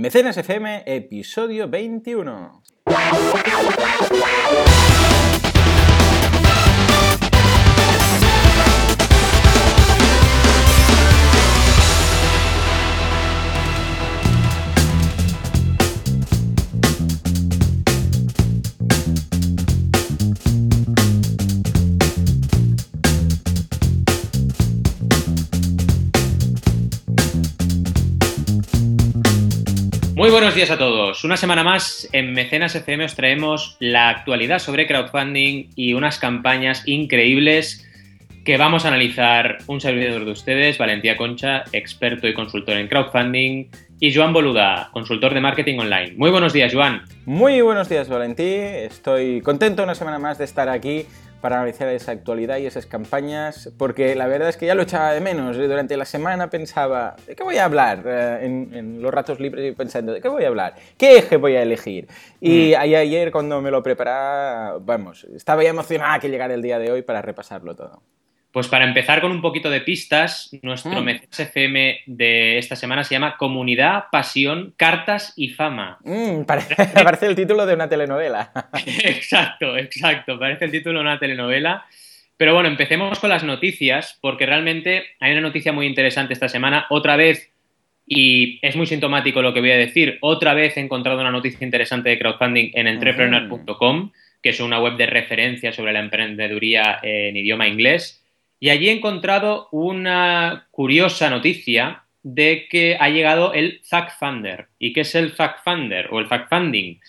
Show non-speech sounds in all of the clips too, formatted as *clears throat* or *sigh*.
Mecenas FM, episodio 21. Muy buenos días a todos. Una semana más en Mecenas FM os traemos la actualidad sobre crowdfunding y unas campañas increíbles que vamos a analizar un servidor de ustedes, Valentía Concha, experto y consultor en crowdfunding, y Joan Boluda, consultor de marketing online. Muy buenos días, Joan. Muy buenos días, Valentí. Estoy contento una semana más de estar aquí para analizar esa actualidad y esas campañas, porque la verdad es que ya lo echaba de menos. Durante la semana pensaba, ¿de qué voy a hablar? Eh, en, los ratos libres pensando, ¿de qué voy a hablar? ¿Qué eje voy a elegir? Y mm. ayer cuando me lo preparaba, vamos, estaba ya emocionada que llegara el día de hoy para repasarlo todo. Pues para empezar con un poquito de pistas, nuestro mm. FM de esta semana se llama Comunidad, Pasión, Cartas y Fama. Mm, *laughs* *laughs* parece, el título de una telenovela. *laughs* exacto, exacto, parece el título de una telenovela. Pero bueno, empecemos con las noticias, porque realmente hay una noticia muy interesante esta semana. Otra vez, y es muy sintomático lo que voy a decir, otra vez he encontrado una noticia interesante de crowdfunding en entrepreneur.com, que es una web de referencia sobre la emprendeduría en idioma inglés. Y allí he encontrado una curiosa noticia de que ha llegado el Funder. ¿Y qué es el Funder o el Funding?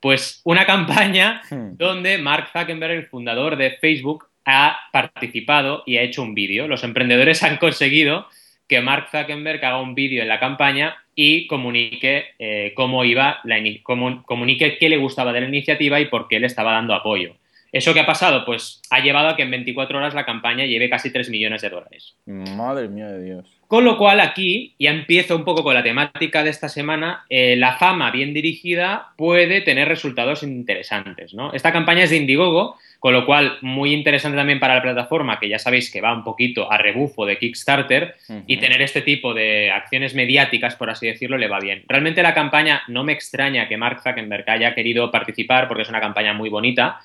Pues una *laughs* campaña hmm. donde Mark Zuckerberg, el fundador de Facebook, ha participado y ha hecho un vídeo. Los emprendedores han conseguido que Mark Zuckerberg haga un vídeo en la campaña y comunique eh, cómo iba, la comunique qué le gustaba de la iniciativa y por qué le estaba dando apoyo. ¿Eso qué ha pasado? Pues ha llevado a que en 24 horas la campaña lleve casi 3 millones de dólares. Madre mía de Dios. Con lo cual aquí, ya empiezo un poco con la temática de esta semana, eh, la fama bien dirigida puede tener resultados interesantes. ¿no? Esta campaña es de Indiegogo, con lo cual muy interesante también para la plataforma, que ya sabéis que va un poquito a rebufo de Kickstarter, y tener este tipo de acciones mediáticas, por así decirlo, le va bien. Realmente la campaña no me extraña que Mark Zuckerberg haya querido participar porque es una campaña muy bonita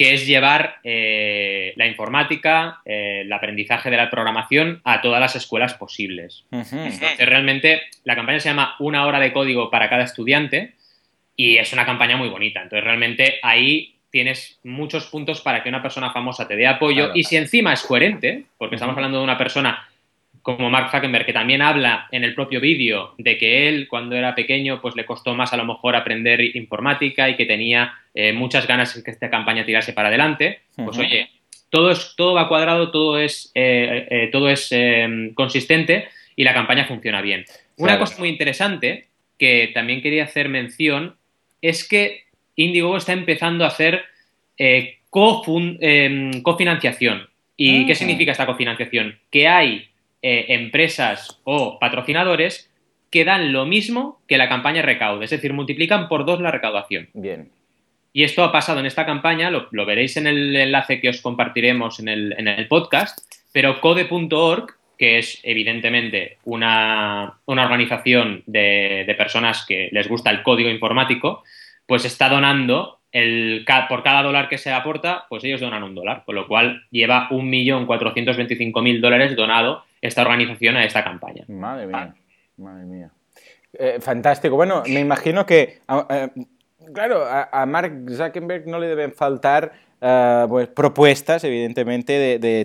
que es llevar eh, la informática, eh, el aprendizaje de la programación a todas las escuelas posibles. Entonces, realmente la campaña se llama Una hora de código para cada estudiante y es una campaña muy bonita. Entonces, realmente ahí tienes muchos puntos para que una persona famosa te dé apoyo y si encima es coherente, porque estamos hablando de una persona como Mark Zuckerberg, que también habla en el propio vídeo de que él, cuando era pequeño, pues le costó más a lo mejor aprender informática y que tenía eh, muchas ganas de que esta campaña tirase para adelante. Pues oye, todo, es, todo va cuadrado, todo es, eh, eh, todo es consistente y la campaña funciona bien. Una cosa muy interesante que también quería hacer mención es que Indiegogo está empezando a hacer em, cofinanciación. ¿Y qué ah. significa esta cofinanciación? Que hay eh, empresas o patrocinadores que dan lo mismo que la campaña recaude, es decir, multiplican por dos la recaudación. Bien. Y esto ha pasado en esta campaña, lo, veréis en el enlace que os compartiremos en el, podcast, pero code.org, que es evidentemente una, organización de, de, personas que les gusta el código informático, pues está donando el, por cada dólar que se aporta, pues ellos donan un dólar, con lo cual lleva 1.425.000 dólares donado esta organización a esta campaña. Madre mía, madre mía. Eh, fantástico. Bueno, me imagino que, eh, claro, a, Mark Zuckerberg no le deben faltar eh, pues, propuestas, evidentemente, de, de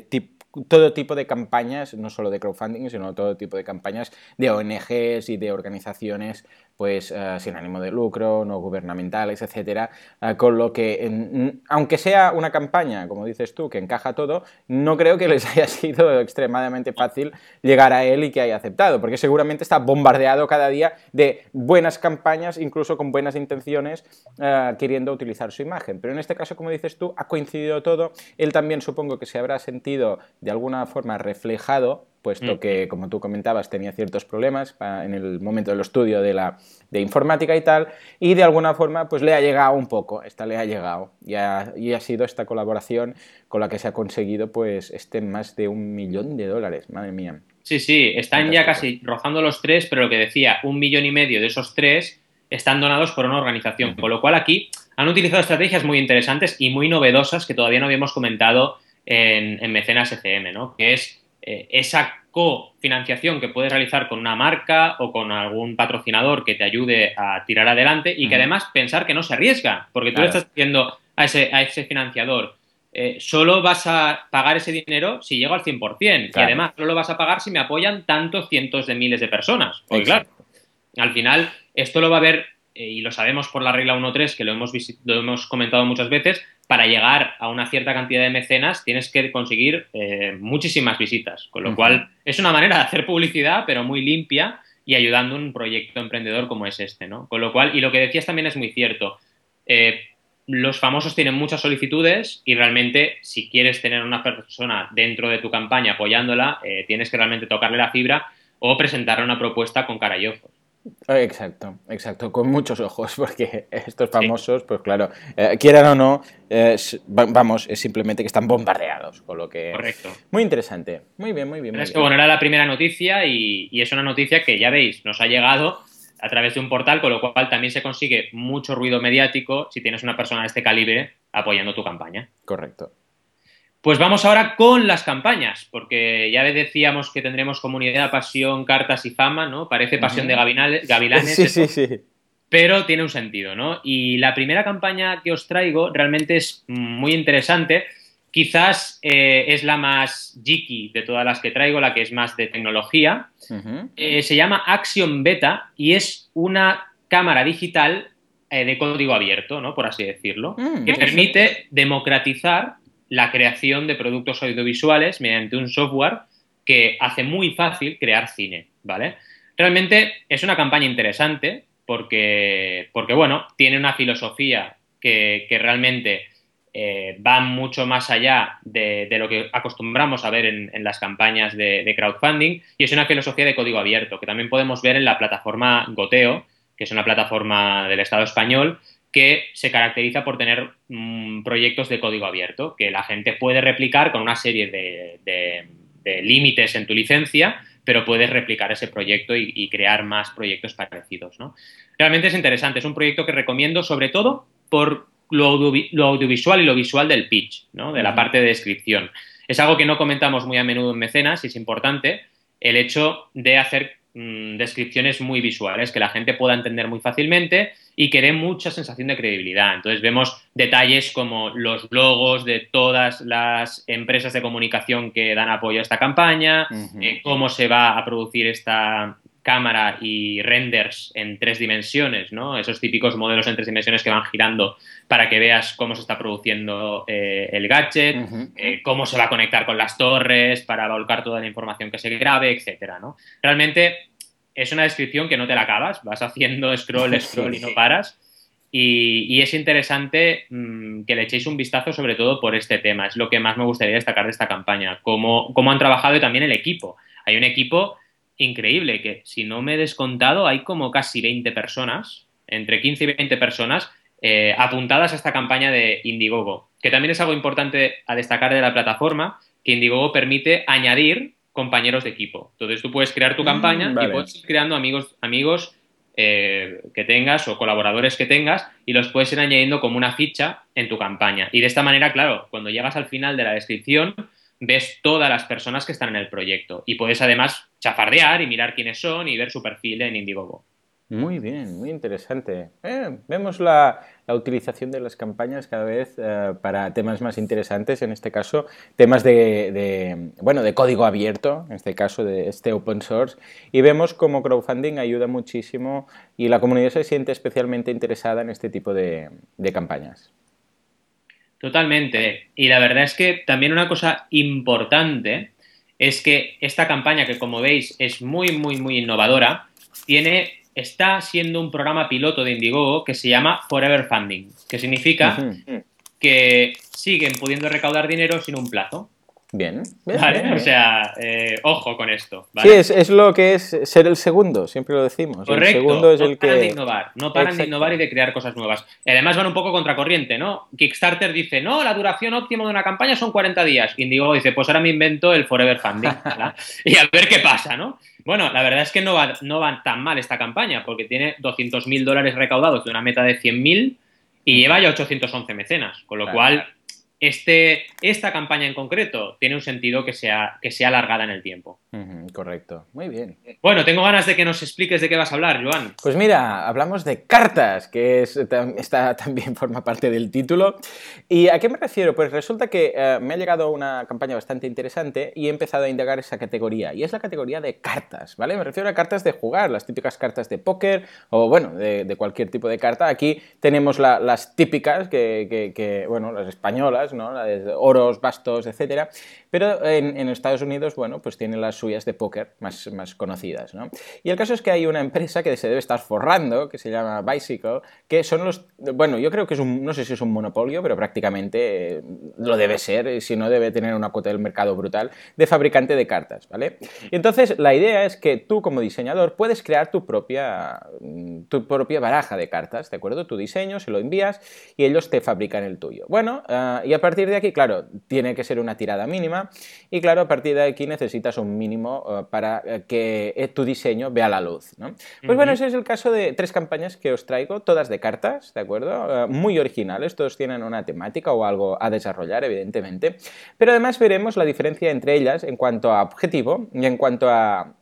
todo tipo de campañas, no solo de crowdfunding, sino todo tipo de campañas de ONGs y de organizaciones pues eh, sin ánimo de lucro, no gubernamentales, etcétera, eh, con lo que, aunque sea una campaña, como dices tú, que encaja todo, no creo que les *laughs* haya sido extremadamente fácil llegar a él y que haya aceptado, porque seguramente está bombardeado cada día de buenas campañas, incluso con buenas intenciones, eh, queriendo utilizar su imagen. Pero en este caso, como dices tú, ha coincidido todo, él también supongo que se habrá sentido de alguna forma reflejado puesto que, como tú comentabas, tenía ciertos problemas en el momento del estudio de, la, de informática y tal, y de alguna forma pues le ha llegado un poco, esta le ha llegado, y ha, y ha sido esta colaboración con la que se ha conseguido pues este más de un millón de dólares, madre mía. Sí, sí, están ya casi rozando los tres, pero lo que decía, un millón y medio de esos tres están donados por una organización. Con lo cual aquí han utilizado estrategias muy interesantes y muy novedosas que todavía no habíamos comentado en, Mecenas ECM, ¿no? Que es eh, esa cofinanciación que puedes realizar con una marca o con algún patrocinador que te ayude a tirar adelante y que además pensar que no se arriesga, porque tú le estás diciendo a ese, a ese financiador, eh, solo vas a pagar ese dinero si llego al 100%. Y además, solo lo vas a pagar si me apoyan tantos cientos de miles de personas. Porque claro, al final, esto lo va a ver, eh, y lo sabemos por la regla 1.3, que lo hemos, lo hemos comentado muchas veces, para llegar a una cierta cantidad de mecenas tienes que conseguir eh, muchísimas visitas. Con lo cual, es una manera de hacer publicidad, pero muy limpia y ayudando a un proyecto emprendedor como es este, ¿no? Con lo cual, y lo que decías también es muy cierto los famosos tienen muchas solicitudes y realmente si quieres tener una persona dentro de tu campaña apoyándola, eh, tienes que realmente tocarle la fibra o presentarle una propuesta con cara y ojos. Exacto, exacto, con muchos ojos, *laughs* porque estos famosos, pues claro, eh, quieran o no, vamos, es simplemente que están bombardeados, con lo que... Correcto. Muy interesante, muy bien, muy bien. es que, bueno, era la primera noticia y, y, es una noticia que ya veis, nos ha llegado a través de un portal, con lo cual también se consigue mucho ruido mediático si tienes una persona de este calibre apoyando tu campaña. Correcto. Pues vamos ahora con las campañas, porque ya decíamos que tendremos comunidad, pasión, cartas y fama, ¿no? Parece pasión de gavilanes. Sí, sí, sí. Pero tiene un sentido, ¿no? Y la primera campaña que os traigo realmente es muy interesante Quizás eh, es la más geeky de todas las que traigo, la que es más de tecnología. Eh, se llama Action Beta y es una cámara digital eh, de código abierto, ¿no? por así decirlo, mm, que permite democratizar la creación de productos audiovisuales mediante un software que hace muy fácil crear cine, ¿vale? Realmente es una campaña interesante porque, porque bueno, tiene una filosofía que, que realmente eh, van mucho más allá de, lo que acostumbramos a ver en, las campañas de, crowdfunding y es una filosofía de código abierto que también podemos ver en la plataforma Goteo, que es una plataforma del Estado español que se caracteriza por tener mm, proyectos de código abierto que la gente puede replicar con una serie de, límites en tu licencia, pero puedes replicar ese proyecto y, crear más proyectos parecidos. Realmente es interesante, es un proyecto que recomiendo sobre todo por lo, audiovisual y lo visual del pitch, ¿no? de la parte de descripción. Es algo que no comentamos muy a menudo en mecenas y es importante el hecho de hacer mm, descripciones muy visuales, que la gente pueda entender muy fácilmente y que dé mucha sensación de credibilidad. Entonces vemos detalles como los logos de todas las empresas de comunicación que dan apoyo a esta campaña, eh, cómo se va a producir esta, cámara y renders en tres dimensiones, ¿no? Esos típicos modelos en tres dimensiones que van girando para que veas cómo se está produciendo eh, el gadget, eh, cómo se va a conectar con las torres para volcar toda la información que se grabe, etcétera, ¿no? Realmente es una descripción que no te la acabas, vas haciendo scroll, *laughs* scroll y no paras. Y, es interesante mm, que le echéis un vistazo sobre todo por este tema. Es lo que más me gustaría destacar de esta campaña, cómo, cómo han trabajado y también el equipo. Hay un equipo increíble, que si no me he descontado, hay como casi 20 personas, entre 15 y 20 personas, eh, apuntadas a esta campaña de Indiegogo, que también es algo importante a destacar de la plataforma, que Indiegogo permite añadir compañeros de equipo. Entonces tú puedes crear tu mm, campaña y puedes ir creando amigos, amigos eh, que tengas o colaboradores que tengas y los puedes ir añadiendo como una ficha en tu campaña. Y de esta manera, claro, cuando llegas al final de la descripción, ves todas las personas que están en el proyecto y puedes además chafardear y mirar quiénes son y ver su perfil en Indiegogo. Muy bien, muy interesante. Eh, vemos la, utilización de las campañas cada vez eh, para temas más interesantes, en este caso temas de, bueno, de código abierto, en este caso de este open source, y vemos cómo crowdfunding ayuda muchísimo y la comunidad se siente especialmente interesada en este tipo de campañas. Totalmente. Y la verdad es que también una cosa importante es que esta campaña, que como veis es muy, muy, muy innovadora, tiene, está siendo un programa piloto de Indiegogo que se llama Forever Funding, que significa que siguen pudiendo recaudar dinero sin un plazo. Bien, ¿Vale? O sea, eh, ojo con esto. Sí, es, lo que es ser el segundo, siempre lo decimos. Correcto. El segundo es no el paran que. de innovar, no paran de innovar y de crear cosas nuevas. Y además van un poco contracorriente, ¿no? Kickstarter dice, no, la duración óptima de una campaña son 40 días. Indigo dice, pues ahora me invento el Forever Funding. *laughs* y a ver qué pasa, ¿no? Bueno, la verdad es que no va, no va tan mal esta campaña, porque tiene 200.000 dólares recaudados de una meta de 100.000 y lleva ya 811 mecenas, con lo cual este, esta campaña en concreto tiene un sentido que sea, que sea alargada en el tiempo. correcto, muy bien. Bueno, tengo ganas de que nos expliques de qué vas a hablar, Joan. Pues mira, hablamos de cartas, que es, está, también *laughs* forma parte del título. ¿Y a qué me refiero? Pues resulta que eh, me ha llegado una campaña bastante interesante y he empezado a indagar esa categoría, y es la categoría de cartas, ¿vale? Me refiero a cartas de jugar, las típicas cartas de póker o, bueno, de, cualquier tipo de carta. Aquí tenemos las típicas, que, bueno, las españolas, ¿no? oros, bastos, etcétera. Pero en, Estados Unidos, bueno, pues tienen las suyas de póker más, más conocidas, ¿no? Y el caso es que hay una empresa que se debe estar forrando, que se llama Bicycle, que son los, bueno, yo creo que es un, no sé si es un monopolio, pero prácticamente eh, lo debe ser, si no debe tener una cuota del mercado brutal, de fabricante de cartas, ¿vale? Entonces la idea es que tú como diseñador puedes crear tu propia, tu propia baraja de cartas, ¿de acuerdo? Tu diseño, se lo envías y ellos te fabrican el tuyo. Bueno, ah, y a partir de aquí, claro, tiene que ser una tirada mínima y claro, a partir de aquí necesitas un mínimo eh, para eh, que eh, tu diseño vea la luz. Pues bueno, ese es el caso de tres campañas que os traigo, todas de cartas, ¿de acuerdo? muy originales, todos tienen una temática o algo a desarrollar, evidentemente, pero además veremos la diferencia entre ellas en cuanto a objetivo y en cuanto a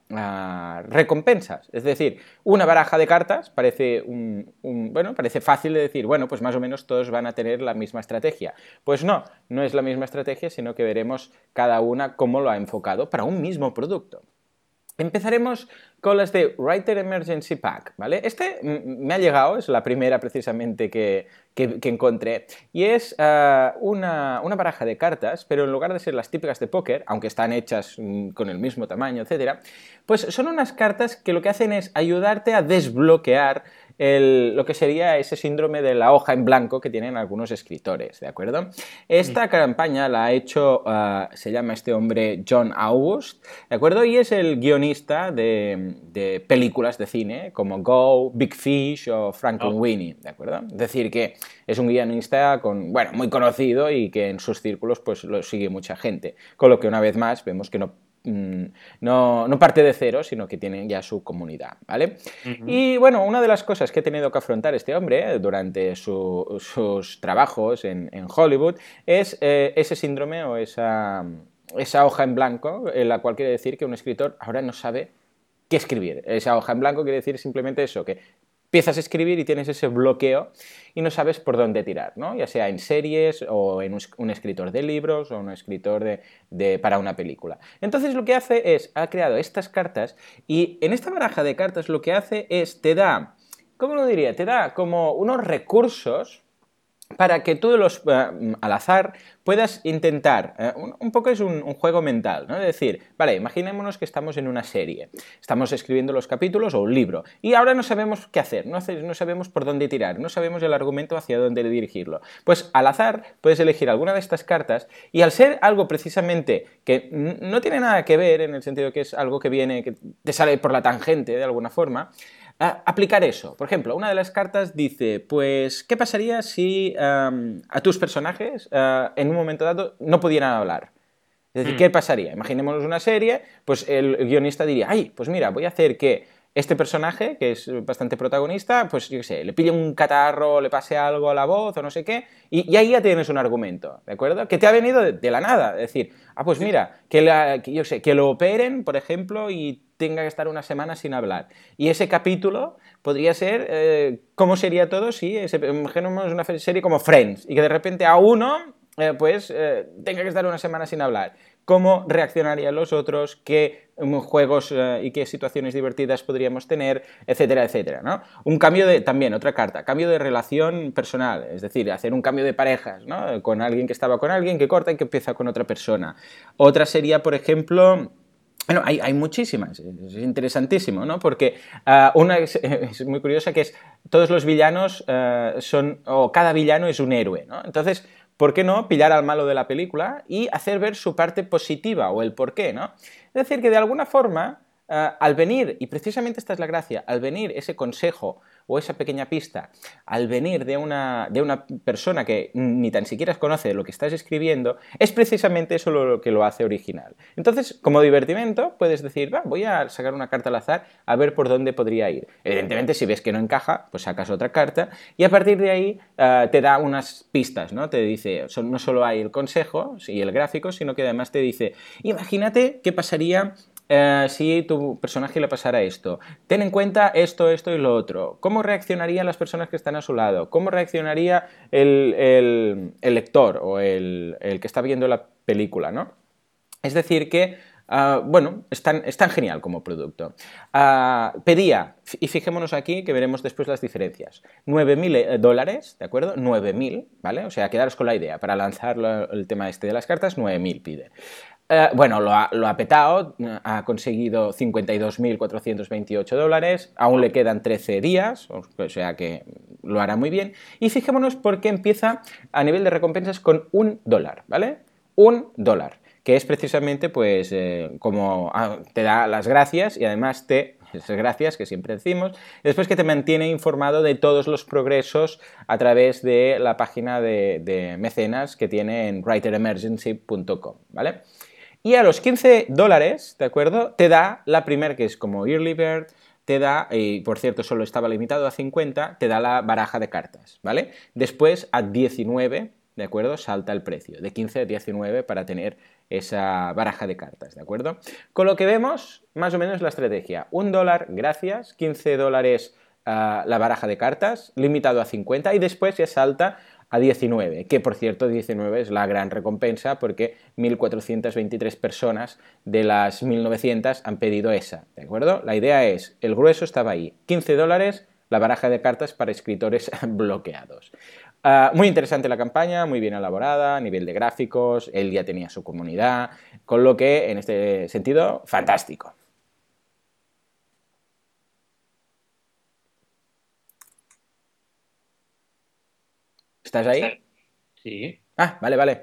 recompensas. Es decir, una baraja de cartas parece, un, bueno, parece fácil de decir, bueno, pues más o menos todos van a tener la misma estrategia. Pues no, no es la misma estrategia, sino que veremos cada una cómo lo ha enfocado para un mismo producto. Empezaremos con las de Writer Emergency Pack, ¿vale? Este me ha llegado, es la primera precisamente que, encontré, y es ah, una, baraja de cartas, pero en lugar de ser las típicas de póker, aunque están hechas mm, con el mismo tamaño, etc., pues son unas cartas que lo que hacen es ayudarte a desbloquear lo que sería ese síndrome de la hoja en blanco que tienen algunos escritores, ¿de acuerdo? Esta campaña la ha hecho, ah, se llama este hombre John August, ¿de acuerdo? Y es el guionista de, películas de cine como Go, Big Fish o Frankenweenie, ¿de acuerdo? Es decir, que es un guionista con, bueno, muy conocido y que en sus círculos pues lo sigue mucha gente, con lo que una vez más vemos que no Mm, no, no, parte de cero, sino que tienen ya su comunidad, ¿vale? Y bueno, una de las cosas que ha tenido que afrontar este hombre eh, durante sus trabajos en, Hollywood es eh, ese síndrome o esa, esa hoja en blanco, en la cual quiere decir que un escritor ahora no sabe qué escribir. Esa hoja en blanco quiere decir simplemente eso, que empiezas a escribir y tienes ese bloqueo y no sabes por dónde tirar, ¿no? ya sea en series o en un, escritor de libros o un escritor de, para una película. Entonces lo que hace es, ha creado estas cartas y en esta baraja de cartas lo que hace es, te da, ¿cómo lo diría? Te da como unos recursos para que tú los, eh, al azar puedas intentar, eh, un, poco es un, juego mental, ¿no? Es decir, vale, imaginémonos que estamos en una serie, estamos escribiendo los capítulos o un libro, y ahora no sabemos qué hacer, no, no sabemos por dónde tirar, no sabemos el argumento hacia dónde dirigirlo. Pues al azar puedes elegir alguna de estas cartas y al ser algo precisamente que no tiene nada que ver, en el sentido que es algo que viene, que te sale por la tangente de alguna forma, aplicar eso. Por ejemplo, una de las cartas dice, pues, ¿qué pasaría si a tus personajes eh, en un momento dado no pudieran hablar? Es decir, mm. ¿qué pasaría? Imaginémonos una serie, pues el guionista diría, ay, pues mira, voy a hacer que este personaje, que es bastante protagonista, pues yo qué sé, le pille un catarro, le pase algo a la voz o no sé qué, y, ahí ya tienes un argumento, ¿de acuerdo? Que te ha venido de, la nada, es decir, ah, pues mira, que, la, yo sé, que lo operen, por ejemplo, y tenga que estar una semana sin hablar. Y ese capítulo podría ser eh, cómo sería todo si, imaginemos una serie como Friends, y que de repente a uno eh, pues eh, tenga que estar una semana sin hablar. ¿Cómo reaccionarían los otros? ¿Qué um, juegos y qué situaciones divertidas podríamos tener? Etcétera, etcétera. ¿no? Un cambio de, también, otra carta, cambio de relación personal, es decir, hacer un cambio de parejas, ¿no? Con alguien que estaba con alguien, que corta y que empieza con otra persona. Otra sería, por ejemplo, bueno, hay, muchísimas, es interesantísimo, ¿no? Porque ah, una *laughs* es, muy curiosa que es todos los villanos son, o cada villano es un héroe, ¿no? Entonces, ¿por qué no pillar al malo de la película y hacer ver su parte positiva o el por qué, ¿no? Es decir, que de alguna forma, eh, al venir, y precisamente esta es la gracia, al venir ese consejo o esa pequeña pista al venir de una, de una persona que ni tan siquiera conoce lo que estás escribiendo, es precisamente eso lo que lo hace original. Entonces, como divertimento, puedes decir, va, voy a sacar una carta al azar a ver por dónde podría ir. Evidentemente, si ves que no encaja, pues sacas otra carta y a partir de ahí eh, te da unas pistas, ¿no? Te dice, no solo hay el consejo y el gráfico, sino que además te dice, imagínate qué pasaría eh, si tu personaje le pasara esto. Ten en cuenta esto, esto y lo otro. ¿Cómo reaccionarían las personas que están a su lado? ¿Cómo reaccionaría el, lector o el, que está viendo la película? ¿no? Es decir, que ah, bueno, es tan, genial como producto. Ah, pedía, y fijémonos aquí que veremos después las diferencias, 9.000 eh, dólares, ¿de acuerdo? 9.000, ¿vale? O sea, quedaros con la idea, para lanzar el tema este de las cartas, 9.000 pide. Eh, bueno, lo ha, petado, ha conseguido 52.428 dólares, aún le quedan 13 días, o sea que lo hará muy bien. Y fijémonos porque empieza a nivel de recompensas con un dólar, ¿vale? Un dólar, que es precisamente pues eh, como ah, te da las gracias y además te esas gracias que siempre decimos, después que te mantiene informado de todos los progresos a través de la página de mecenas que tiene en writeremergency.com, ¿vale? Y a los 15 dólares, ¿de acuerdo? Te da la primera, que es como Early Bird, te da, y por cierto solo estaba limitado a 50, te da la baraja de cartas, ¿vale? Después a 19, ¿de acuerdo? Salta el precio, de 15 a 19 para tener esa baraja de cartas, ¿de acuerdo? Con lo que vemos, más o menos la estrategia. Un dólar, gracias, 15 dólares ah, la baraja de cartas, limitado a 50 y después ya salta a 19, que por cierto 19 es la gran recompensa porque 1.423 personas de las 1.900 han pedido esa, ¿de acuerdo? La idea es, el grueso estaba ahí, 15 dólares la baraja de cartas para escritores *laughs* bloqueados. Ah, muy interesante la campaña, muy bien elaborada, a nivel de gráficos, él ya tenía su comunidad, con lo que en este sentido, fantástico. ¿Estás ahí? Sí. Ah, vale, vale.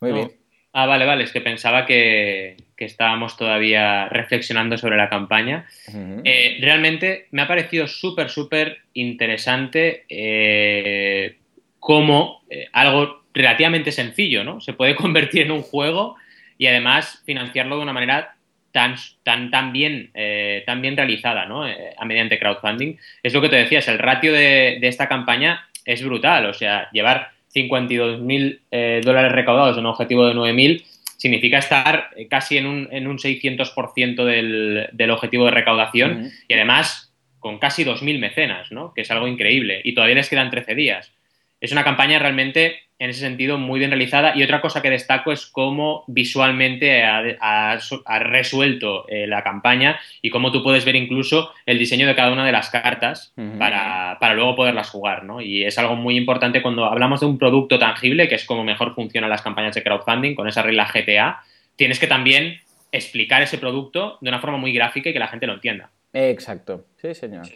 Muy bien. Ah, vale, vale. Es que pensaba que, estábamos todavía reflexionando sobre la campaña. Eh, realmente me ha parecido súper, súper interesante eh, cómo eh, algo relativamente sencillo, ¿no? Se puede *laughs* convertir en un juego y además financiarlo de una manera tan, tan, tan, bien, tan bien realizada, ¿no? a mediante crowdfunding. Es lo que te decías, el ratio de, de esta campaña es brutal. O sea, llevar 52.000 mil eh, dólares recaudados en un objetivo de 9.000 significa estar eh, casi en un, en un 600% del, del, objetivo de recaudación y además con casi 2.000 mecenas, ¿no? que es algo increíble. Y todavía les quedan 13 días. Es una campaña realmente en ese sentido muy bien realizada. Y otra cosa que destaco es cómo visualmente ha, resuelto eh, la campaña y cómo tú puedes ver incluso el diseño de cada una de las cartas para, luego poderlas jugar. ¿no? Y es algo muy importante cuando hablamos de un producto tangible, que es como mejor funcionan las campañas de crowdfunding con esa regla GTA. Tienes que también explicar ese producto de una forma muy gráfica y que la gente lo entienda. Exacto, sí, señor.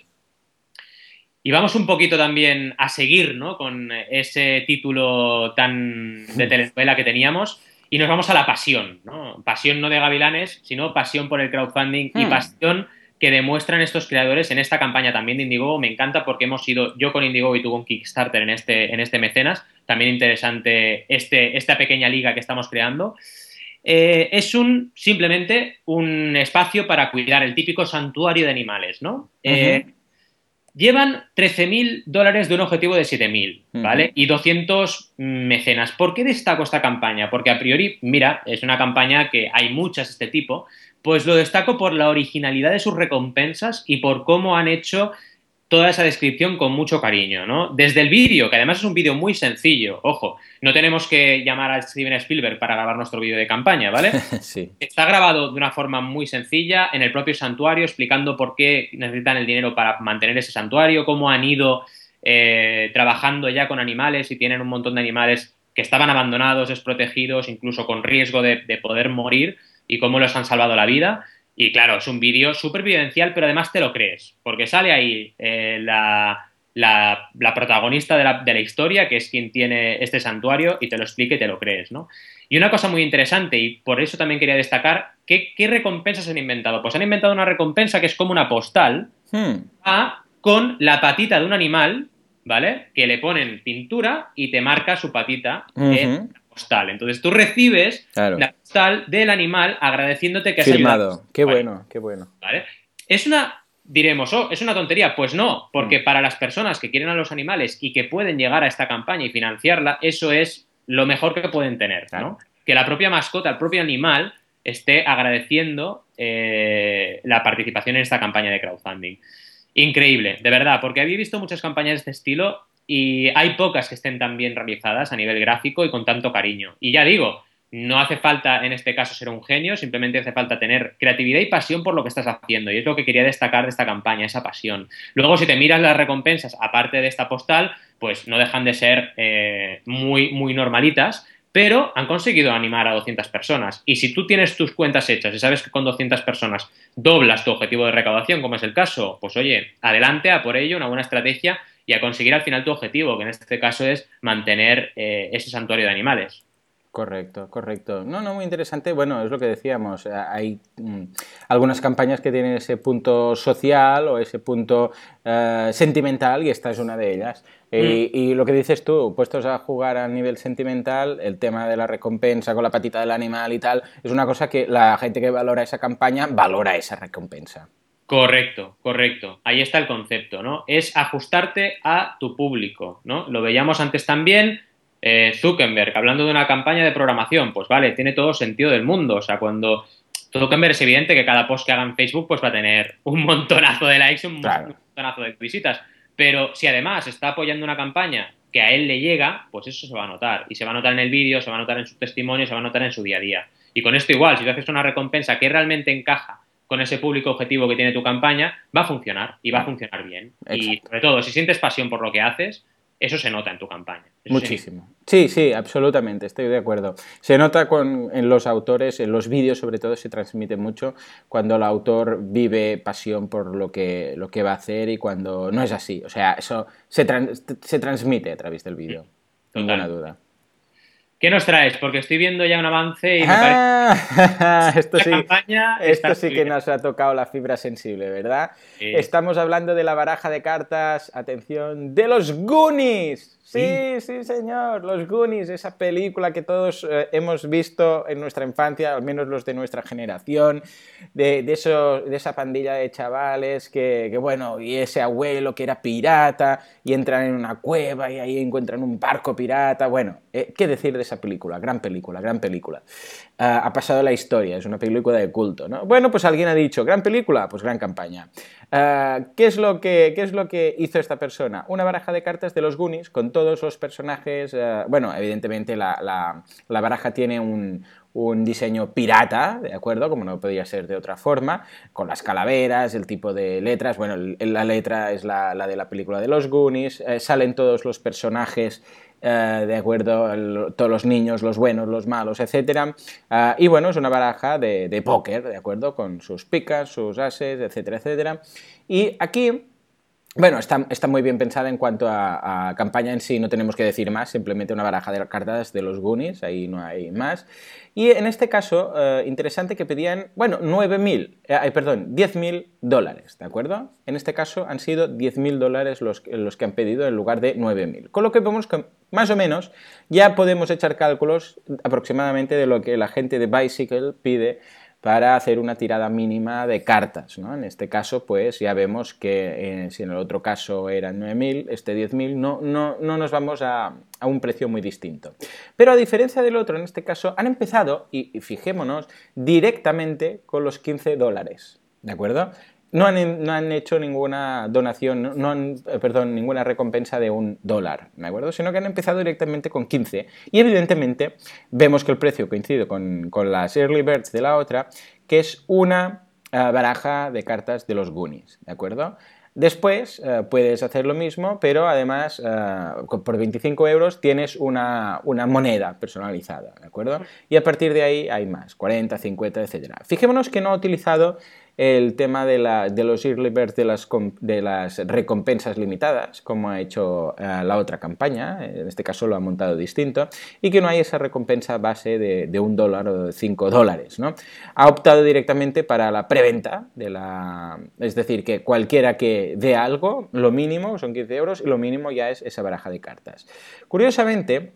Y vamos un poquito también a seguir ¿no? con ese título tan de telenovela que teníamos y nos vamos a la pasión. ¿no? Pasión no de gavilanes, sino pasión por el crowdfunding y hmm. pasión que demuestran estos creadores en esta campaña también de Indiegogo. Me encanta porque hemos ido yo con Indiegogo y tú con Kickstarter en este, en este mecenas. También interesante este, esta pequeña liga que estamos creando. Eh, es un simplemente un espacio para cuidar el típico santuario de animales, ¿no? Llevan 13.000 dólares de un objetivo de 7.000, ¿vale? Y 200 mecenas. ¿Por qué destaco esta campaña? Porque a priori, mira, es una campaña que hay muchas de este tipo, pues lo destaco por la originalidad de sus recompensas y por cómo han hecho toda esa descripción con mucho cariño, ¿no? Desde el vídeo, que además es un vídeo muy sencillo, ojo, no tenemos que llamar a Steven Spielberg para grabar nuestro vídeo de campaña, ¿vale? *laughs* sí. Está grabado de una forma muy sencilla en el propio santuario, explicando por qué necesitan el dinero para mantener ese santuario, cómo han ido eh, trabajando ya con animales y tienen un montón de animales que estaban abandonados, desprotegidos, incluso con riesgo de, de poder morir y cómo los han salvado la vida. Y claro, es un vídeo súper vivencial, pero además te lo crees, porque sale ahí eh, la, la, protagonista de la, historia, que es quien tiene este santuario, y te lo explique y te lo crees, ¿no? Y una cosa muy interesante, y por eso también quería destacar, ¿qué, recompensas han inventado? Pues han inventado una recompensa que es como una postal hmm. con la patita de un animal, ¿vale? Que le ponen pintura y te marca su patita en la postal. Entonces tú recibes la postal del animal agradeciéndote que has Firmado. Qué bueno, qué bueno. ¿Vale? Es una diremos, oh, es una tontería. Pues no, porque mm. para las personas que quieren a los animales y que pueden llegar a esta campaña y financiarla, eso es lo mejor que pueden tener, ¿no? Que la propia mascota, el propio animal, esté agradeciendo eh, la participación en esta campaña de crowdfunding. Increíble, de verdad, porque había visto muchas campañas de este estilo y hay pocas que estén tan bien realizadas a nivel gráfico y con tanto cariño. Y ya digo, no hace falta en este caso ser un genio, simplemente hace falta tener creatividad y pasión por lo que estás haciendo. Y es lo que quería destacar de esta campaña, esa pasión. Luego, si te miras las recompensas, aparte de esta postal, pues no dejan de ser eh, muy, muy normalitas, pero han conseguido animar a 200 personas. Y si tú tienes tus cuentas hechas y sabes que con 200 personas doblas tu objetivo de recaudación, como es el caso, pues oye, adelante a por ello, una buena estrategia y a conseguir al final tu objetivo, que en este caso es mantener eh, ese santuario de animales. Correcto, correcto. No, no, muy interesante. Bueno, es lo que decíamos. Eh, hay mm, algunas campañas que tienen ese punto social o ese punto eh, sentimental y esta es una de ellas. Mm. Y, lo que dices tú, puestos a jugar a nivel sentimental, el tema de la recompensa con la patita del animal y tal, es una cosa que la gente que valora esa campaña valora esa recompensa. Correcto, correcto. Ahí está el concepto, ¿no? Es ajustarte a tu público, ¿no? Lo veíamos antes también eh, Zuckerberg, hablando de una campaña de programación, pues vale, tiene todo sentido del mundo. O sea, cuando Zuckerberg es evidente que cada post que haga en Facebook pues va a tener un montonazo de likes, un montonazo de visitas. Pero si además está apoyando una campaña que a él le llega, pues eso se va a notar. Y se va a notar en el vídeo, se va a notar en su testimonio, se va a notar en su día a día. Y con esto igual, si tú haces una recompensa que realmente encaja con ese público objetivo que tiene tu campaña, va a funcionar y va a funcionar bien. Y sobre todo, si sientes pasión por lo que haces, eso se nota en tu campaña. Muchísimo. Sí, sí, absolutamente, estoy de acuerdo. Se nota con, en los autores, en los vídeos sobre todo, se transmite mucho cuando el autor vive pasión por lo que, lo que va a hacer y cuando no es así. O sea, eso se, se transmite a través del vídeo, sin ninguna duda. ¿Qué nos traes? Porque estoy viendo ya un avance y me ah, *laughs* esto sí, esto sí que nos ha tocado la fibra sensible, ¿verdad? Estamos hablando de la baraja de cartas, atención, de los Goonies. Sí, sí, señor, Los Goonies, esa película que todos eh, hemos visto en nuestra infancia, al menos los de nuestra generación, de, de, eso, de esa pandilla de chavales que, que, bueno, y ese abuelo que era pirata y entran en una cueva y ahí encuentran un barco pirata. Bueno, eh, ¿qué decir de esa película? Gran película, gran película. Ha pasado la historia, es una película de culto, ¿no? Bueno, pues alguien ha dicho, gran película, pues gran campaña. Ah, ¿qué, es lo que, ¿Qué es lo que hizo esta persona? Una baraja de cartas de los Goonies con todos los personajes. Ah, bueno, evidentemente la, baraja tiene un, diseño pirata, ¿de acuerdo? Como no podía ser de otra forma, con las calaveras, el tipo de letras. Bueno, la letra es la, de la película de los Goonies. Eh, salen todos los personajes eh, de acuerdo, todos los niños, los buenos, los malos, etc. Eh, y bueno, es una baraja de, de, póker, de acuerdo, con sus picas, sus ases, etcétera, etcétera. Y aquí bueno, está, muy bien pensada en cuanto a, campaña en sí, no tenemos que decir más, simplemente una baraja de cartas de los Goonies, ahí no hay más. Y en este caso, eh, interesante que pedían, bueno, 9.000, eh, perdón, 10.000 dólares, ¿de acuerdo? En este caso han sido 10.000 dólares los, los que han pedido en lugar de 9.000. Con lo que vemos que más o menos ya podemos echar cálculos aproximadamente de lo que la gente de Bicycle pide para hacer una tirada mínima de cartas. ¿no? En este caso, pues ya vemos que eh, si en el otro caso eran 9.000, este 10.000, no, no, no nos vamos a, a, un precio muy distinto. Pero a diferencia del otro, en este caso, han empezado, y fijémonos, directamente con los 15 dólares. ¿De acuerdo? No han, hecho ninguna donación, no han, eh, perdón, ninguna recompensa de un dólar, ¿de acuerdo? Sino que han empezado directamente con 15. Y evidentemente vemos que el precio coincide con, las Early Birds de la otra, que es una eh, baraja de cartas de los Goonies, ¿de acuerdo? Después eh, puedes hacer lo mismo, pero además por 25 euros tienes una, una, moneda personalizada, ¿de acuerdo? Y a partir de ahí hay más, 40, 50, etc. Fijémonos que no ha utilizado el tema de, de los early birds de las, de las recompensas limitadas, como ha hecho eh, la otra campaña, en este caso lo ha montado distinto, y que no hay esa recompensa base de, un dólar o de cinco dólares. ¿no? Ha optado directamente para la preventa, de la, es decir, que cualquiera que dé algo, lo mínimo son 15 euros y lo mínimo ya es esa baraja de cartas. Curiosamente,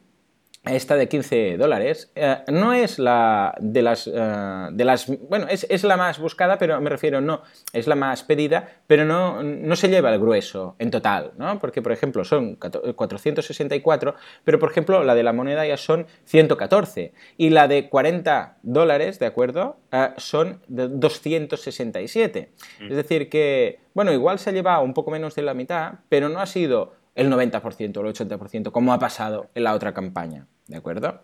esta de 15 dólares, eh, no es la de las, eh, de las bueno, es, la más buscada, pero me refiero, no, es la más pedida, pero no, no se lleva el grueso en total, ¿no? Porque, por ejemplo, son 464, pero, por ejemplo, la de la moneda ya son 114, y la de 40 dólares, ¿de acuerdo?, eh, son de 267. Mm. Es decir, que, bueno, igual se ha llevado un poco menos de la mitad, pero no ha sido el 90% o el 80%, como ha pasado en la otra campaña. ¿De acuerdo?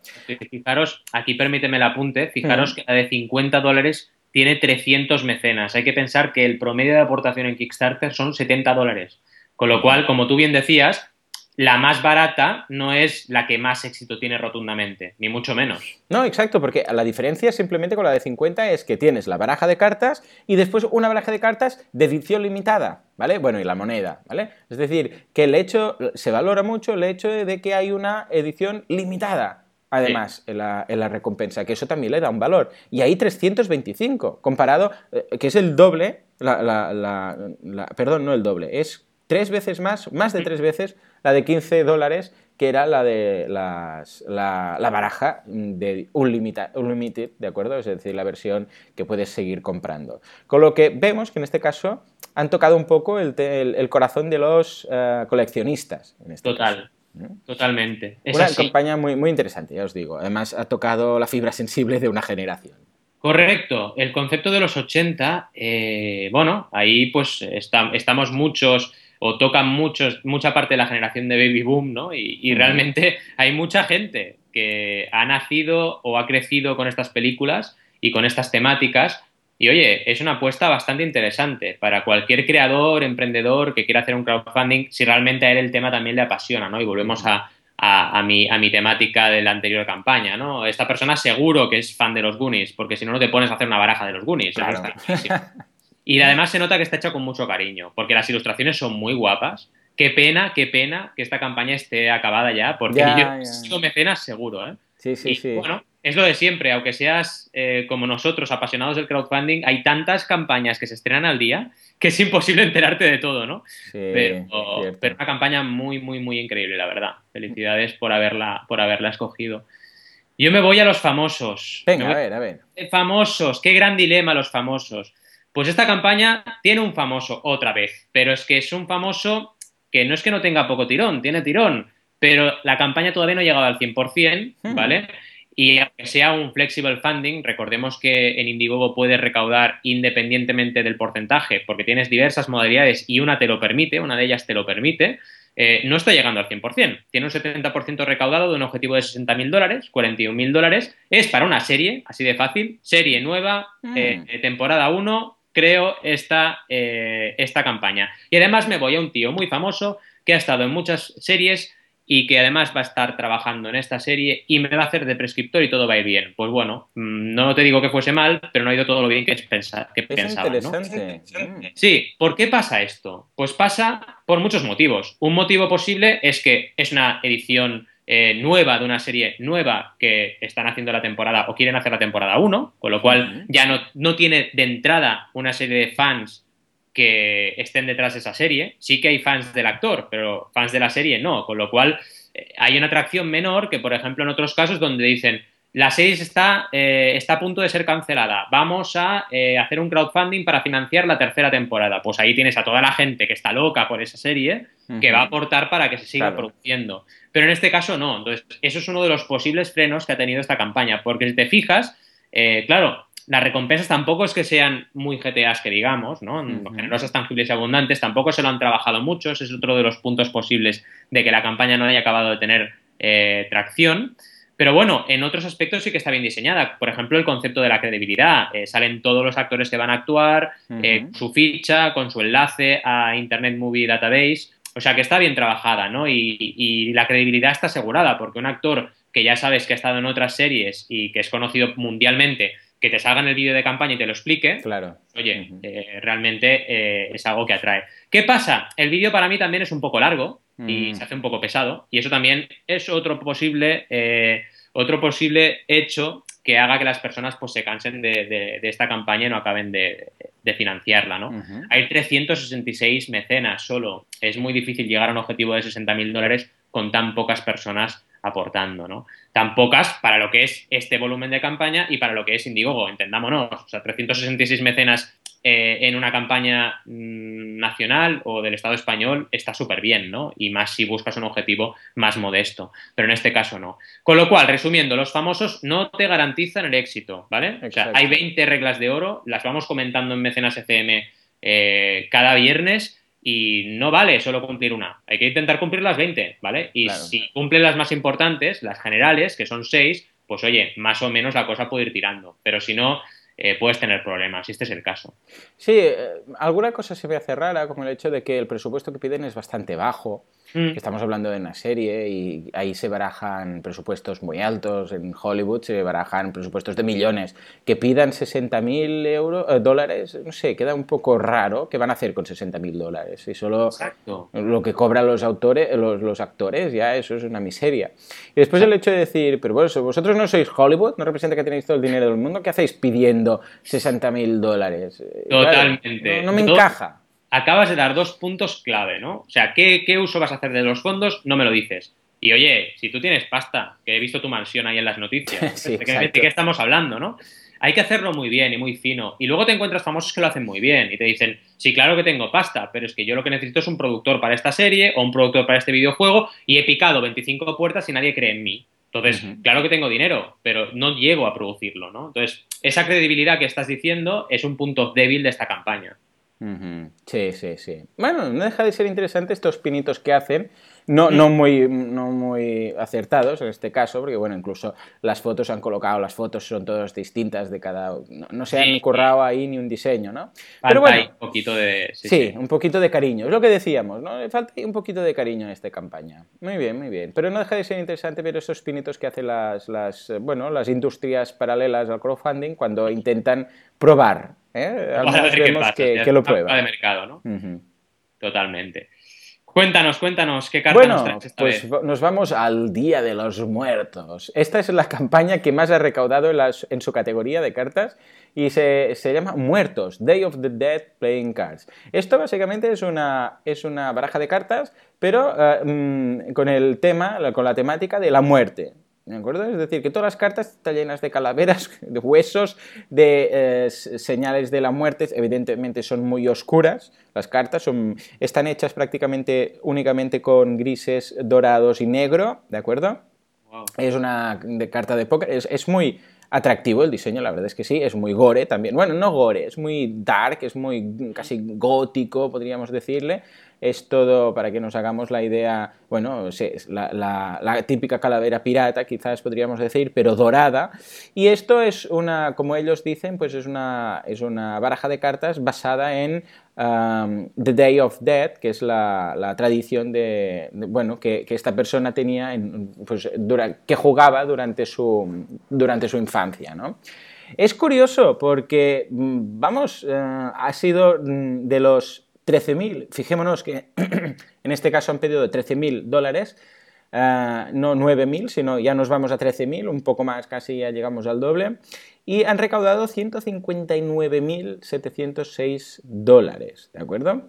Fijaros, aquí permíteme el apunte, fijaros que la de 50 dólares tiene 300 mecenas. Hay que pensar que el promedio de aportación en Kickstarter son 70 dólares. Con lo cual, como tú bien decías, la más barata no es la que más éxito tiene rotundamente, ni mucho menos. No, exacto, porque la diferencia simplemente con la de 50 es que tienes la baraja de cartas y después una baraja de cartas de edición limitada, ¿vale? Bueno, y la moneda, ¿vale? Es decir, que el hecho, se valora mucho el hecho de que hay una edición limitada. Además, en, la, recompensa, que eso también le da un valor. Y ahí 325, comparado, eh, que es el doble, perdón, no el doble, es tres veces más, más de tres veces la de 15 dólares, que era la de las, la, baraja de Unlimited, ¿de acuerdo? Es decir, la versión que puedes seguir comprando. Con lo que vemos que en este caso han tocado un poco el, el, corazón de los eh, coleccionistas. Este Total. Totalmente. Es Una campaña muy, muy interesante, ya os digo. Además, ha tocado la fibra sensible de una generación. Correcto. El concepto de los 80, eh, bueno, ahí pues estamos muchos o tocan muchos, mucha parte de la generación de baby boom, ¿no? Y, realmente hay mucha gente que ha nacido o ha crecido con estas películas y con estas temáticas. Y oye, es una apuesta bastante interesante para cualquier creador, emprendedor que quiera hacer un crowdfunding, si realmente a él el tema también le apasiona, ¿no? Y volvemos a, a, mi, a mi temática de la anterior campaña, ¿no? Esta persona seguro que es fan de los Goonies, porque si no, no te pones a hacer una baraja de los Goonies. *laughs* Y además se nota que está hecha con mucho cariño, porque las ilustraciones son muy guapas. Qué pena, qué pena que esta campaña esté acabada ya, porque yo sigo mecenas seguro, ¿eh? Sí, sí, sí. Bueno, es lo de siempre, aunque seas eh, como nosotros, apasionados del crowdfunding, hay tantas campañas que se estrenan al día que es imposible enterarte de todo, ¿no? Sí, pero, pero, una campaña muy, muy, muy increíble, la verdad. Felicidades por haberla, por haberla escogido. Yo me voy a los famosos. Venga, a ver, a ver. Famosos, qué gran dilema los famosos. Pues esta campaña tiene un famoso otra vez, pero es que es un famoso que no es que no tenga poco tirón, tiene tirón, pero la campaña todavía no ha llegado al 100%, hmm. ¿vale? Y aunque sea un flexible funding, recordemos que en Indiegogo puedes recaudar independientemente del porcentaje, porque tienes diversas modalidades y una te lo permite, una de ellas te lo permite, eh, no está llegando al 100%. Tiene un 70% recaudado de un objetivo de 60.000 dólares, 41.000 dólares. Es para una serie, así de fácil, serie nueva, hmm. eh, temporada 1, creo esta, eh, esta campaña. Y además me voy a un tío muy famoso que ha estado en muchas series y que además va a estar trabajando en esta serie y me va a hacer de prescriptor y todo va a ir bien. Pues bueno, mm, no te digo que fuese mal, pero no ha ido todo lo bien que, pensar, que pensaba. Sí, ¿por qué pasa esto? Pues pasa por muchos motivos. Un motivo posible es que es una edición eh, nueva de una serie nueva que están haciendo la temporada o quieren hacer la temporada 1, con lo cual ya no, no tiene de entrada una serie de fans que estén detrás de esa serie. Sí que hay fans del actor, pero fans de la serie no, con lo cual eh, hay una atracción menor que, por ejemplo, en otros casos donde dicen, la serie está, eh, está a punto de ser cancelada, vamos a hacer un crowdfunding para financiar la tercera temporada. Pues ahí tienes a toda la gente que está loca por esa serie que va a aportar para que se siga produciendo. Pero en este caso no. Entonces, eso es uno de los posibles frenos que ha tenido esta campaña. Porque si te fijas, eh, claro, las recompensas tampoco es que sean muy GTAs que digamos, ¿no? Generosas, tangibles y abundantes, tampoco se lo han trabajado mucho. Ese es otro de los puntos posibles de que la campaña no haya acabado de tener eh, tracción. Pero bueno, en otros aspectos sí que está bien diseñada. Por ejemplo, el concepto de la credibilidad. Eh, salen todos los actores que van a actuar, su ficha, con su enlace a Internet Movie Database. O sea que está bien trabajada, ¿no? Y, la credibilidad está asegurada, porque un actor que ya sabes que ha estado en otras series y que es conocido mundialmente, que te salga en el vídeo de campaña y te lo explique, claro. oye, eh, realmente eh, es algo que atrae. ¿Qué pasa? El vídeo para mí también es un poco largo y mm. se hace un poco pesado y eso también es otro posible, eh, otro posible hecho que haga que las personas pues, se cansen de, esta campaña y no acaben de, financiarla. ¿no? Hay 366 mecenas solo. Es muy difícil llegar a un objetivo de 60.000 dólares con tan pocas personas aportando, ¿no? Tan pocas para lo que es este volumen de campaña y para lo que es Indiegogo, entendámonos. O sea, 366 mecenas eh, en una campaña mm, nacional o del Estado español está súper bien, ¿no? Y más si buscas un objetivo más modesto. Pero en este caso no. Con lo cual, resumiendo, los famosos no te garantizan el éxito, ¿vale? O sea, hay 20 reglas de oro, las vamos comentando en Mecenas FM eh, cada viernes y no vale solo cumplir una, hay que intentar cumplir las 20, ¿vale? Y si cumplen las más importantes, las generales, que son 6, pues oye, más o menos la cosa puede ir tirando, pero si no, eh, puedes tener problemas, si este es el caso. Sí, eh, alguna cosa se ve hace rara, como el hecho de que el presupuesto que piden es bastante bajo. Mm. Estamos hablando de una serie y ahí se barajan presupuestos muy altos. En Hollywood se barajan presupuestos de millones. Que pidan 60.000 euros, eh, dólares, no sé, queda un poco raro. ¿Qué van a hacer con 60.000 dólares? Y solo lo que cobran los, autores, los, los, actores, ya eso es una miseria. Y después el hecho de decir, pero bueno, vosotros no sois Hollywood, no representa que tenéis todo el dinero del mundo, ¿qué hacéis pidiendo 60.000 dólares? Eh, Totalmente. no, me encaja acabas de dar dos puntos clave, ¿no? O sea, ¿qué, uso vas a hacer de los fondos? No me lo dices. Y oye, si tú tienes pasta, que he visto tu mansión ahí en las noticias, *laughs* ¿de, qué, estamos hablando, no? Hay que hacerlo muy bien y muy fino. Y luego te encuentras famosos que lo hacen muy bien y te dicen, sí, claro que tengo pasta, pero es que yo lo que necesito es un productor para esta serie o un productor para este videojuego y he picado 25 puertas y nadie cree en mí. Entonces, claro que tengo dinero, pero no llego a producirlo, ¿no? Entonces, esa credibilidad que estás diciendo es un punto débil de esta campaña. Sí, sí, sí. Bueno, no deja de ser interesante estos pinitos que hacen, no, no, muy, no muy acertados en este caso, porque bueno, incluso las fotos han colocado, las fotos son todas distintas de cada... No, se han currado ahí ni un diseño, ¿no? Pero bueno, un poquito de... Sí, un poquito de cariño, es lo que decíamos, ¿no? Falta un poquito de cariño en esta campaña. Muy bien, muy bien. Pero no deja de ser interesante ver esos pinitos que hacen las, las, bueno, las industrias paralelas al crowdfunding cuando intentan probar ¿eh? vemos que, lo prueba. de mercado, ¿no? Totalmente. Cuéntanos, cuéntanos, ¿qué carta nos traes esta pues nos vamos al Día de los Muertos. Esta es la campaña que más ha recaudado en, su categoría de cartas y se, llama Muertos, Day of the Dead Playing Cards. Esto básicamente es una, es una baraja de cartas, pero eh, mm, con el tema, con la temática de la muerte. ¿De acuerdo? Es decir, que todas las cartas están llenas de calaveras, *laughs* de huesos, de eh, señales de la muerte. Evidentemente son muy oscuras. Las cartas son, están hechas prácticamente únicamente con grises, dorados y negro. ¿De acuerdo? Es una carta de póker. es muy atractivo el diseño, la verdad es que sí, es muy gore también. Bueno, no gore, es muy dark, es muy casi gótico, podríamos decirle. Es todo, para que nos hagamos la idea, bueno, la, la, típica calavera pirata, quizás podríamos decir, pero dorada. Y esto es una, como ellos dicen, pues es una, es una baraja de cartas basada en um, The Day of Death, que es la, tradición de, bueno, que, esta persona tenía, en, pues, que jugaba durante su, durante su infancia, ¿no? Es curioso porque, mm, vamos, eh, ha sido mm, de los 13.000, fijémonos que *clears throat* en este caso han pedido 13.000 dólares, uh, no 9.000, sino ya nos vamos a 13.000, un poco más, casi ya llegamos al doble, y han recaudado 159.706 dólares, ¿de acuerdo?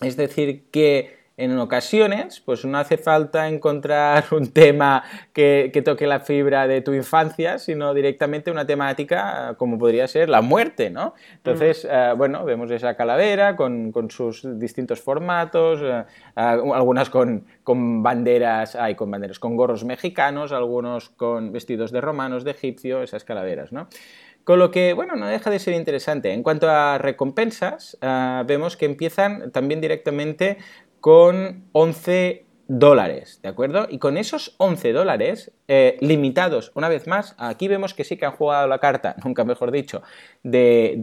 Es decir, que en ocasiones, pues no hace falta encontrar *laughs* un tema que, toque la fibra de tu infancia, sino directamente una temática como podría ser la muerte, ¿no? Entonces, mm. eh, bueno, vemos esa calavera con, sus distintos formatos, eh, algunas con, con, banderas, hay con banderas, con gorros mexicanos, algunos con vestidos de romanos, de egipcio, esas calaveras, ¿no? Con lo que, bueno, no deja de ser interesante. En cuanto a recompensas, eh, vemos que empiezan también directamente con 11 dólares, ¿de acuerdo? Y con esos 11 dólares eh, limitados, una vez más, aquí vemos que sí que han jugado la carta, *laughs* nunca mejor dicho, de,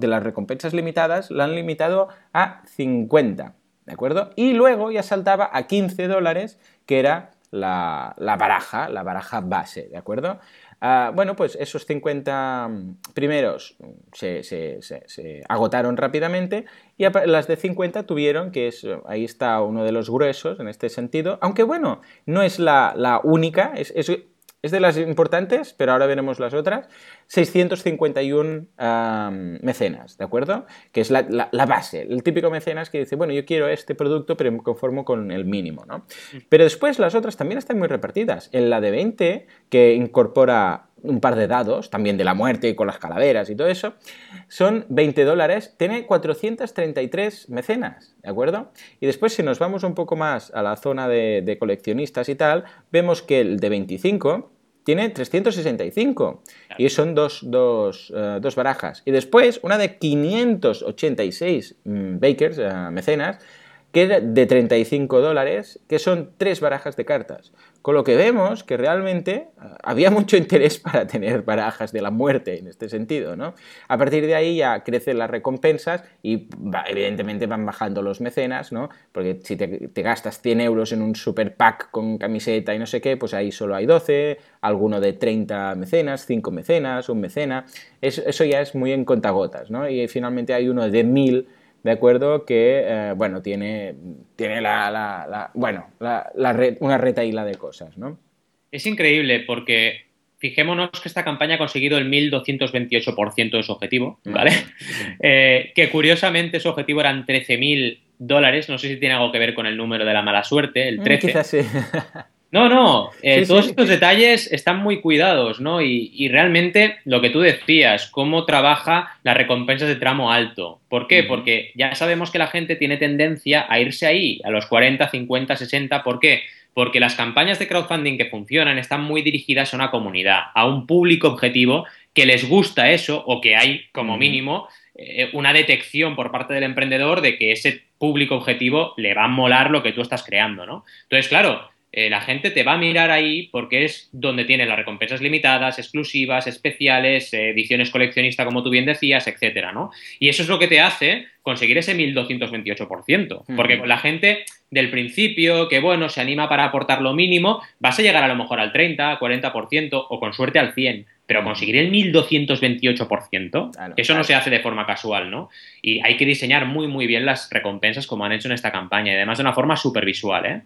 las recompensas limitadas, la han limitado a 50, ¿de acuerdo? Y luego ya saltaba a 15 dólares, que era la, baraja, la baraja base, ¿de acuerdo? Ah, bueno, pues esos 50 primeros se, se, agotaron rápidamente y las de 50 tuvieron, que es, ahí está uno de los gruesos en este sentido, aunque bueno, no es la, única, es es de las importantes, pero ahora veremos las otras. 651 mecenas, ¿de acuerdo? Que es la, base, el típico mecenas que dice, bueno, yo quiero este producto, pero me conformo con el mínimo, ¿no? Pero después las otras también están muy repartidas. En la de 20, que incorpora un par de dados, también de la muerte y con las calaveras y todo eso, son 20 dólares, tiene 433 mecenas, ¿de acuerdo? Y después si nos vamos un poco más a la zona de, coleccionistas y tal, vemos que el de 25 tiene 365 y son dos, eh, dos, barajas. Y después una de 586 mm, bakers, eh, mecenas, que de 35 dólares, que son tres barajas de cartas. Con lo que vemos que realmente eh, había mucho interés *laughs* para tener barajas de la muerte en este sentido, ¿no? A partir de ahí ya crecen las recompensas y evidentemente van bajando los mecenas, ¿no? Porque si te, gastas 100 euros en un super pack con camiseta y no sé qué, pues ahí solo hay 12, alguno de 30 mecenas, 5 mecenas, un mecena, eso, eso ya es muy en contagotas, ¿no? Y finalmente hay uno de 1000 ¿de acuerdo? Que, eh, bueno, tiene, tiene la, bueno, la, red, una retaíla de cosas, ¿no? Es increíble porque fijémonos que esta campaña ha conseguido el 1228% de su objetivo, mm. ¿vale? *laughs* Eh, que curiosamente su objetivo eran 13.000 dólares, no sé si tiene algo que ver con el número de la mala suerte, el 13. Mm, quizás sí. *laughs* No, no, eh, todos estos detalles están muy cuidados, ¿no? Y, realmente lo que tú decías, cómo trabaja las recompensas de tramo alto. ¿Por qué? Porque ya sabemos que la gente tiene tendencia a irse ahí, a los 40, 50, 60. ¿Por qué? Porque las campañas de crowdfunding que funcionan están muy dirigidas a una comunidad, a un público objetivo que les gusta eso o que hay, como mínimo, eh, una detección por parte del emprendedor de que ese público objetivo le va a molar lo que tú estás creando, ¿no? Entonces, claro, eh, la gente te va a mirar ahí porque es donde tiene las recompensas limitadas, exclusivas, especiales, eh, ediciones coleccionistas, como tú bien decías, etcétera, ¿no? Y eso es lo que te hace conseguir ese 1228%. Porque con la gente del principio, que bueno, se anima para aportar lo mínimo, vas a llegar a lo mejor al 30, 40% o con suerte al 100%. Pero conseguir el 1228%, eso no se hace de forma casual, ¿no? Y hay que diseñar muy, muy bien las recompensas como han hecho en esta campaña y además de una forma súper visual, ¿eh?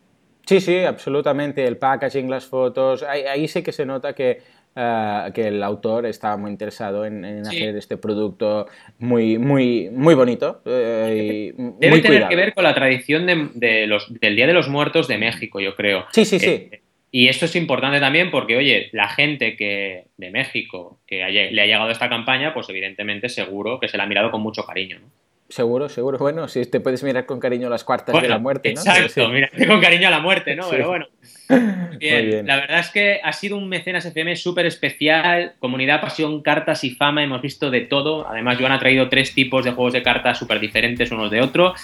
Sí, sí, absolutamente. El packaging, las fotos, ahí, sí que se nota que, eh, que el autor estaba muy interesado en, hacer este producto muy, muy, muy bonito. Eh, Debe tener que ver con la tradición de, los, del Día de los Muertos de México, yo creo. Sí, sí, sí. Eh, y esto es importante también porque, oye, la gente que de México que le ha llegado esta campaña, pues evidentemente seguro que se la ha mirado con mucho cariño. ¿no? Seguro, seguro. Bueno, si te puedes mirar con cariño las cuartas de la muerte, ¿no? Exacto, mírate con cariño a la muerte, ¿no? Pero bueno. *laughs* Bien. la verdad es que ha sido un mecenas FM súper especial. Comunidad, pasión, cartas y fama. Hemos visto de todo. Además, Joan ha traído tres tipos de juegos de cartas súper diferentes unos de otro.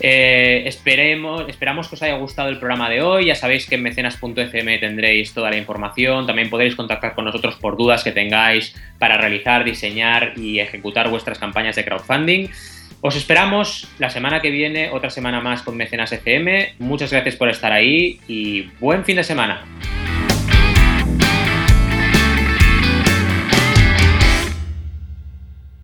Eh, esperemos, esperamos que os haya gustado el programa de hoy. Ya sabéis que en mecenas.fm tendréis toda la información. También podréis contactar con nosotros por dudas que tengáis para realizar, diseñar y ejecutar vuestras campañas de crowdfunding. Os esperamos la semana que viene, otra semana más con Mecenas FM. Muchas gracias por estar ahí y buen fin de semana.